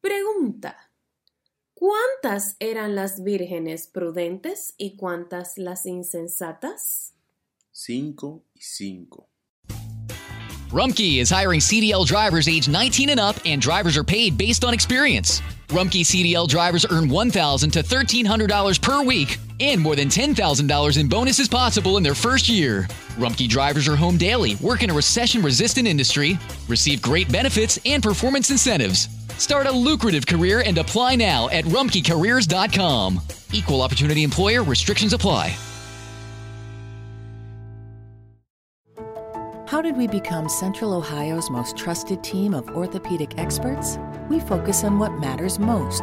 Pregunta. ¿Cuántas eran las vírgenes prudentes y cuántas las insensatas? Cinco y cinco. Rumpke is hiring CDL drivers age 19 and up, and drivers are paid based on experience. Rumpke CDL drivers earn 1,000 to $1,300 per week and more than $10,000 in bonuses possible in their first year. Rumpke drivers are home daily, work in a recession resistant industry, receive great benefits and performance incentives. Start a lucrative career and apply now at rumpkecareers.com. Equal opportunity employer restrictions apply. How did we become Central Ohio's most trusted team of orthopedic experts? We focus on what matters most